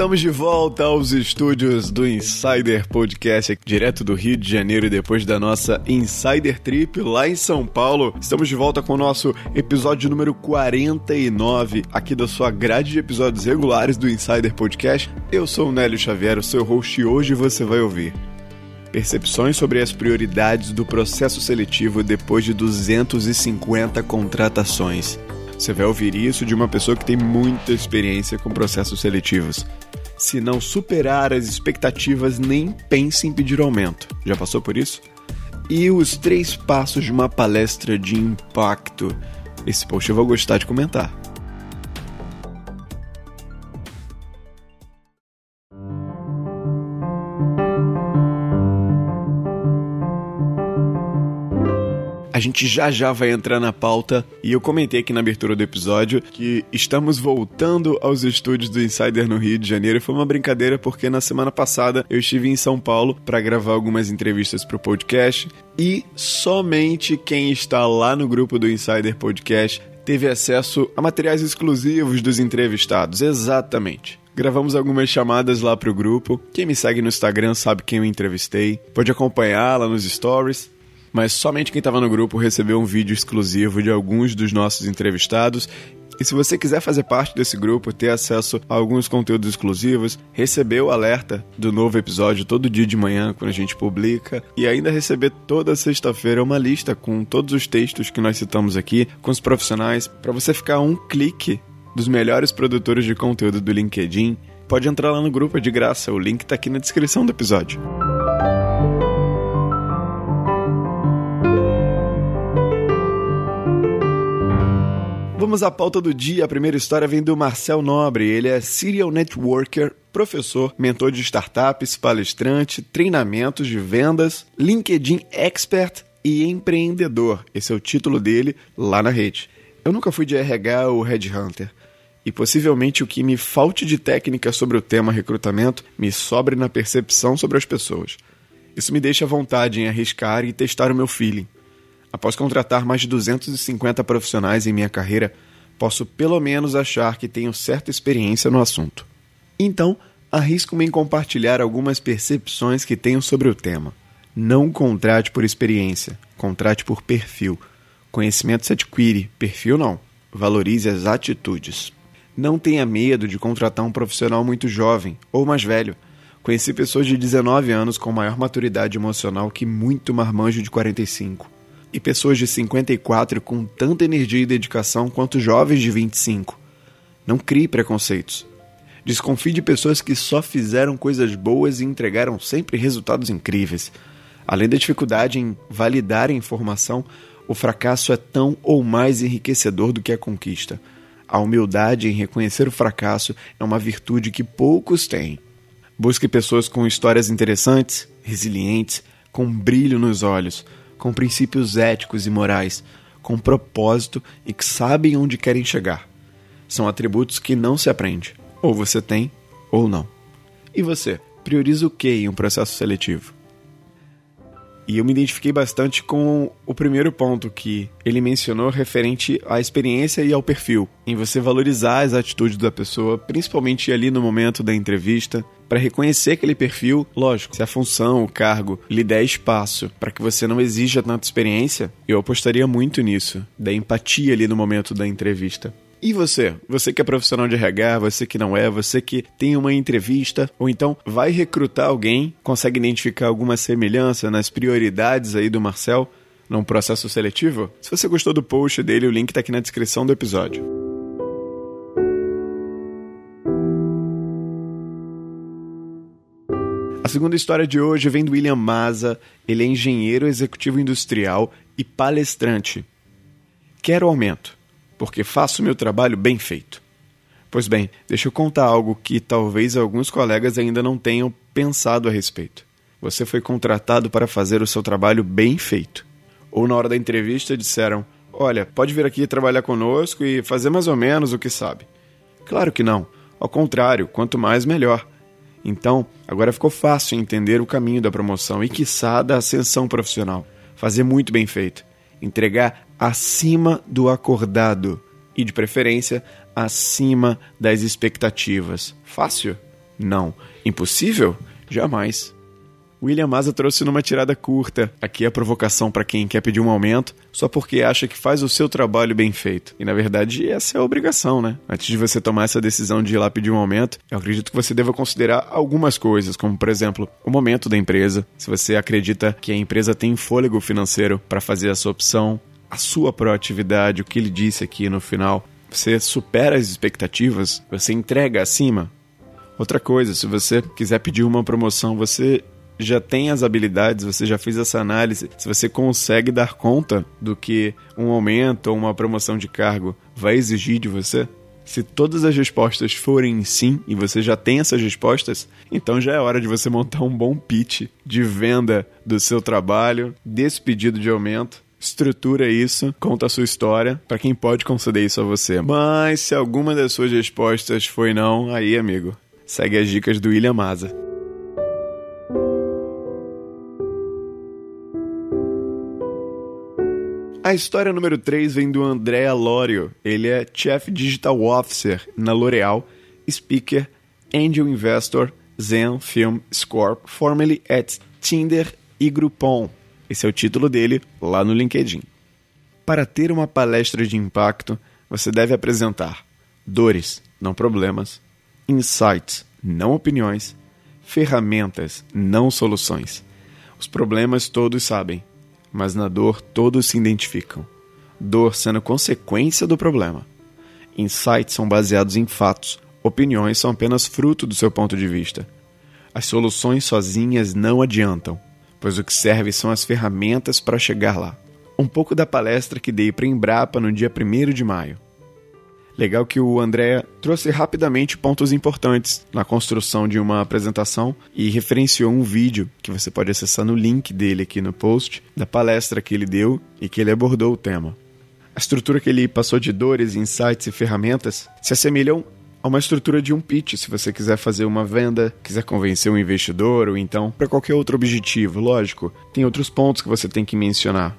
Estamos de volta aos estúdios do Insider Podcast, direto do Rio de Janeiro, e depois da nossa Insider Trip lá em São Paulo. Estamos de volta com o nosso episódio número 49 aqui da sua grade de episódios regulares do Insider Podcast. Eu sou o Nélio Xavier, o seu host, e hoje você vai ouvir percepções sobre as prioridades do processo seletivo depois de 250 contratações. Você vai ouvir isso de uma pessoa que tem muita experiência com processos seletivos. Se não superar as expectativas, nem pense em pedir aumento. Já passou por isso? E os três passos de uma palestra de impacto. Esse post eu vou gostar de comentar. A gente já já vai entrar na pauta e eu comentei aqui na abertura do episódio que estamos voltando aos estúdios do Insider no Rio de Janeiro. Foi uma brincadeira porque na semana passada eu estive em São Paulo para gravar algumas entrevistas para o podcast e somente quem está lá no grupo do Insider Podcast teve acesso a materiais exclusivos dos entrevistados. Exatamente. Gravamos algumas chamadas lá para o grupo. Quem me segue no Instagram sabe quem eu entrevistei. Pode acompanhar lá nos stories mas somente quem estava no grupo recebeu um vídeo exclusivo de alguns dos nossos entrevistados. E se você quiser fazer parte desse grupo, ter acesso a alguns conteúdos exclusivos, receber o alerta do novo episódio todo dia de manhã quando a gente publica e ainda receber toda sexta-feira uma lista com todos os textos que nós citamos aqui, com os profissionais, para você ficar um clique dos melhores produtores de conteúdo do LinkedIn, pode entrar lá no grupo é de graça, o link está aqui na descrição do episódio. Vamos à pauta do dia. A primeira história vem do Marcel Nobre. Ele é Serial Networker, professor, mentor de startups, palestrante, treinamentos de vendas, LinkedIn Expert e empreendedor. Esse é o título dele lá na rede. Eu nunca fui de RH ou Headhunter. E possivelmente o que me falte de técnica sobre o tema recrutamento me sobre na percepção sobre as pessoas. Isso me deixa à vontade em arriscar e testar o meu feeling. Após contratar mais de 250 profissionais em minha carreira, posso pelo menos achar que tenho certa experiência no assunto. Então, arrisco-me em compartilhar algumas percepções que tenho sobre o tema. Não contrate por experiência, contrate por perfil. Conhecimento se adquire, perfil não. Valorize as atitudes. Não tenha medo de contratar um profissional muito jovem ou mais velho. Conheci pessoas de 19 anos com maior maturidade emocional que muito marmanjo de 45 e pessoas de 54 com tanta energia e dedicação quanto jovens de 25. Não crie preconceitos. Desconfie de pessoas que só fizeram coisas boas e entregaram sempre resultados incríveis. Além da dificuldade em validar a informação, o fracasso é tão ou mais enriquecedor do que a conquista. A humildade em reconhecer o fracasso é uma virtude que poucos têm. Busque pessoas com histórias interessantes, resilientes, com brilho nos olhos com princípios éticos e morais, com propósito e que sabem onde querem chegar. São atributos que não se aprende. Ou você tem, ou não. E você, prioriza o que em um processo seletivo? E eu me identifiquei bastante com o primeiro ponto que ele mencionou referente à experiência e ao perfil, em você valorizar as atitudes da pessoa, principalmente ali no momento da entrevista, para reconhecer aquele perfil, lógico, se a função, o cargo lhe der espaço para que você não exija tanta experiência, eu apostaria muito nisso, da empatia ali no momento da entrevista. E você? Você que é profissional de RH, você que não é, você que tem uma entrevista, ou então vai recrutar alguém, consegue identificar alguma semelhança nas prioridades aí do Marcel num processo seletivo? Se você gostou do post dele, o link está aqui na descrição do episódio. A segunda história de hoje vem do William Maza. Ele é engenheiro executivo industrial e palestrante. Quero aumento porque faço meu trabalho bem feito. Pois bem, deixa eu contar algo que talvez alguns colegas ainda não tenham pensado a respeito. Você foi contratado para fazer o seu trabalho bem feito. Ou na hora da entrevista disseram: Olha, pode vir aqui trabalhar conosco e fazer mais ou menos o que sabe. Claro que não. Ao contrário, quanto mais, melhor. Então, agora ficou fácil entender o caminho da promoção e, quiçá, da ascensão profissional. Fazer muito bem feito. Entregar acima do acordado e, de preferência, acima das expectativas. Fácil? Não. Impossível? Jamais. William Maza trouxe numa tirada curta. Aqui é a provocação para quem quer pedir um aumento só porque acha que faz o seu trabalho bem feito. E na verdade, essa é a obrigação, né? Antes de você tomar essa decisão de ir lá pedir um aumento, eu acredito que você deva considerar algumas coisas, como por exemplo, o momento da empresa. Se você acredita que a empresa tem fôlego financeiro para fazer essa opção, a sua proatividade, o que ele disse aqui no final, você supera as expectativas, você entrega acima. Outra coisa, se você quiser pedir uma promoção, você já tem as habilidades, você já fez essa análise, se você consegue dar conta do que um aumento ou uma promoção de cargo vai exigir de você, se todas as respostas forem sim e você já tem essas respostas, então já é hora de você montar um bom pitch de venda do seu trabalho, desse pedido de aumento. Estrutura isso, conta a sua história para quem pode conceder isso a você. Mas se alguma das suas respostas foi não, aí, amigo, segue as dicas do William Maza. A história número 3 vem do André Alorio. Ele é Chief Digital Officer na L'Oréal, Speaker, Angel Investor, Zen Film Scorp, formerly at Tinder e Groupon. Esse é o título dele lá no LinkedIn. Para ter uma palestra de impacto, você deve apresentar dores, não problemas, insights, não opiniões, ferramentas, não soluções. Os problemas todos sabem, mas na dor todos se identificam. Dor sendo consequência do problema. Insights são baseados em fatos, opiniões são apenas fruto do seu ponto de vista. As soluções sozinhas não adiantam, pois o que serve são as ferramentas para chegar lá. Um pouco da palestra que dei para Embrapa no dia 1 de maio. Legal que o André trouxe rapidamente pontos importantes na construção de uma apresentação e referenciou um vídeo que você pode acessar no link dele aqui no post da palestra que ele deu e que ele abordou o tema. A estrutura que ele passou de dores, insights e ferramentas se assemelham a uma estrutura de um pitch, se você quiser fazer uma venda, quiser convencer um investidor ou então para qualquer outro objetivo, lógico. Tem outros pontos que você tem que mencionar.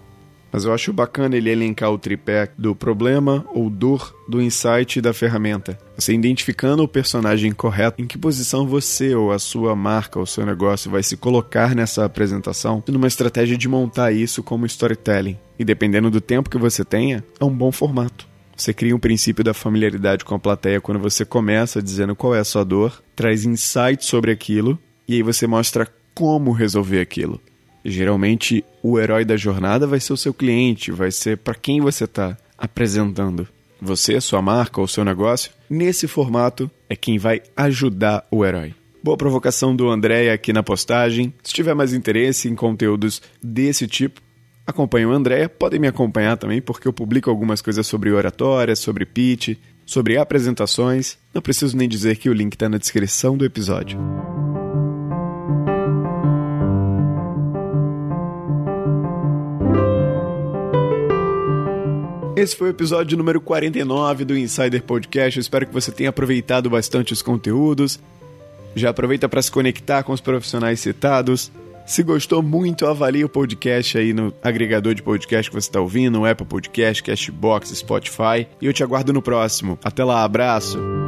Mas eu acho bacana ele elencar o tripé do problema ou dor, do insight e da ferramenta. Você identificando o personagem correto, em que posição você ou a sua marca ou seu negócio vai se colocar nessa apresentação, numa estratégia de montar isso como storytelling. E dependendo do tempo que você tenha, é um bom formato. Você cria um princípio da familiaridade com a plateia quando você começa dizendo qual é a sua dor, traz insights sobre aquilo e aí você mostra como resolver aquilo. Geralmente, o herói da jornada vai ser o seu cliente, vai ser para quem você está apresentando. Você, sua marca ou seu negócio, nesse formato, é quem vai ajudar o herói. Boa provocação do André aqui na postagem. Se tiver mais interesse em conteúdos desse tipo, acompanhe o André. Podem me acompanhar também, porque eu publico algumas coisas sobre oratória, sobre pitch, sobre apresentações. Não preciso nem dizer que o link está na descrição do episódio. Esse foi o episódio número 49 do Insider Podcast. Eu espero que você tenha aproveitado bastante os conteúdos. Já aproveita para se conectar com os profissionais citados. Se gostou muito, avalie o podcast aí no agregador de podcast que você está ouvindo, Apple Podcast, Cashbox, Spotify. E eu te aguardo no próximo. Até lá, abraço!